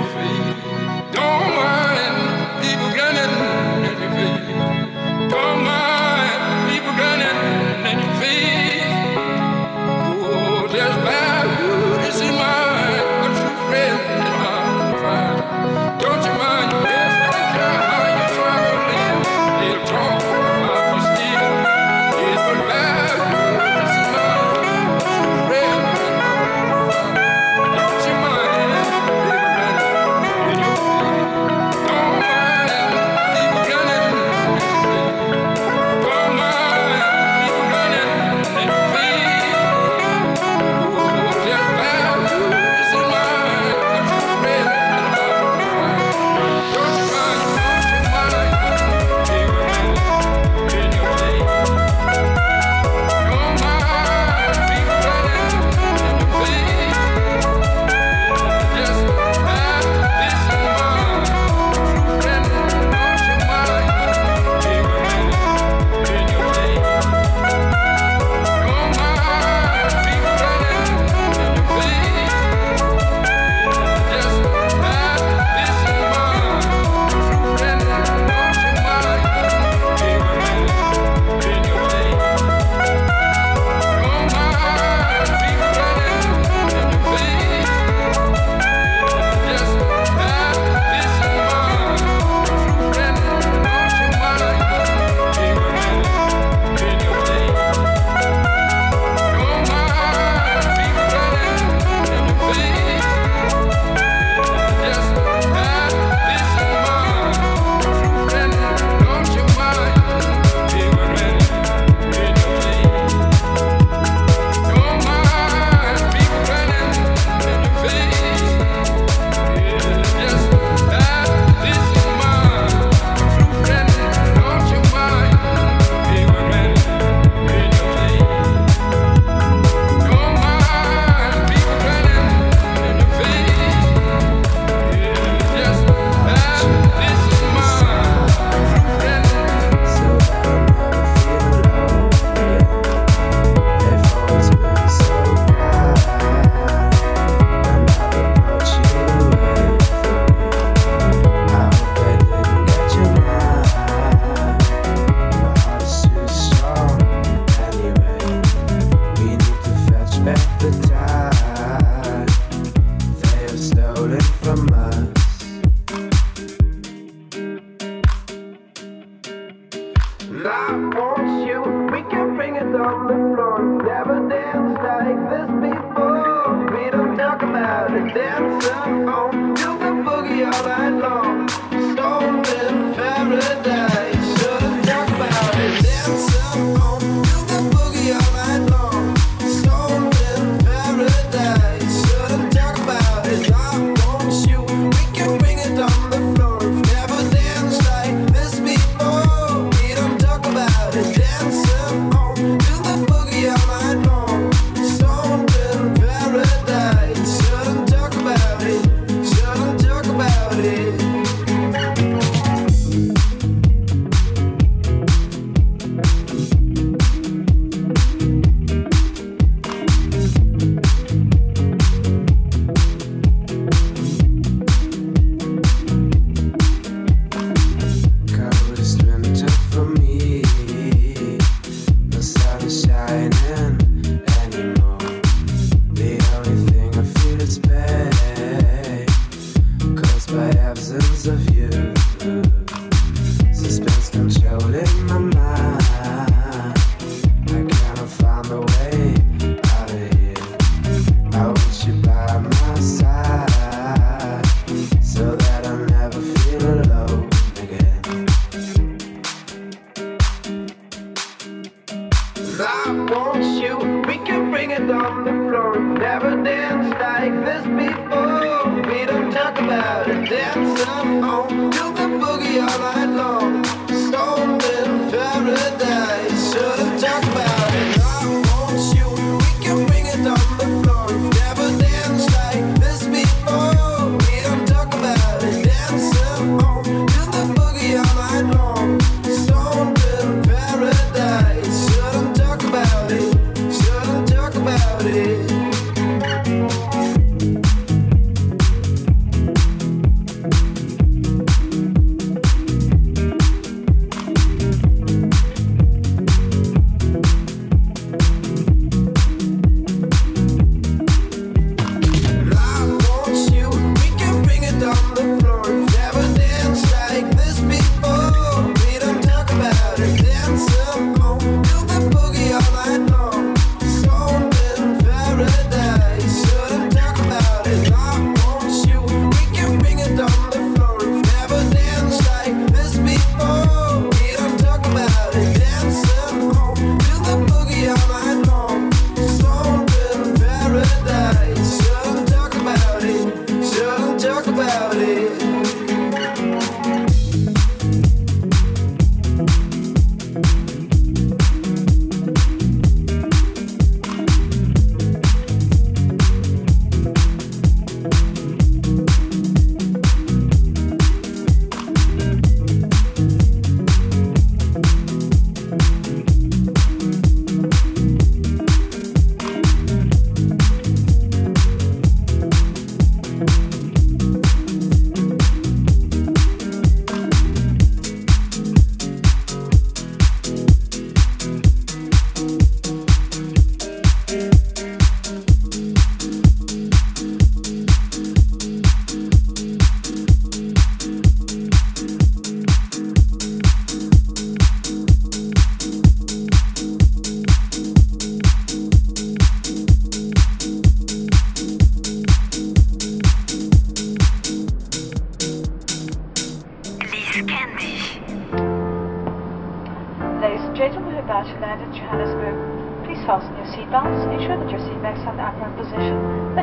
paradise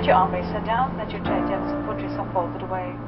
your arm may down, that your right hand foot is folded away.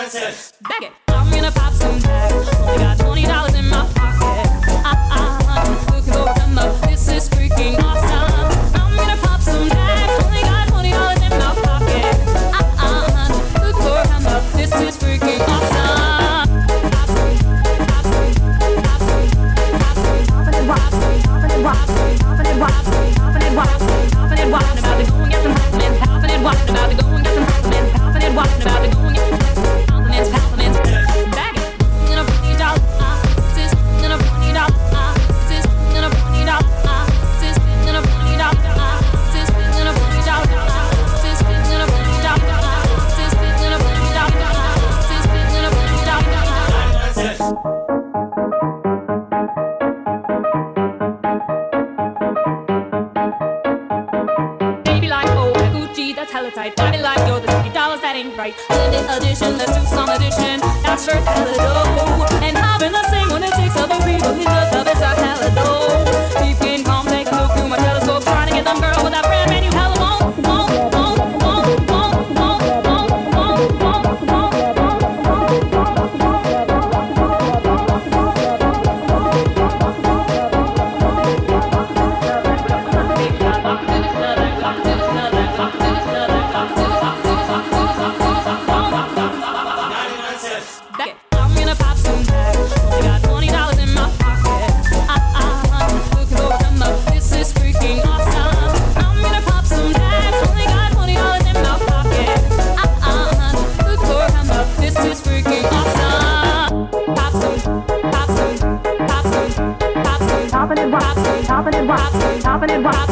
Between their crossfire. We'll send them up a message. I send a message.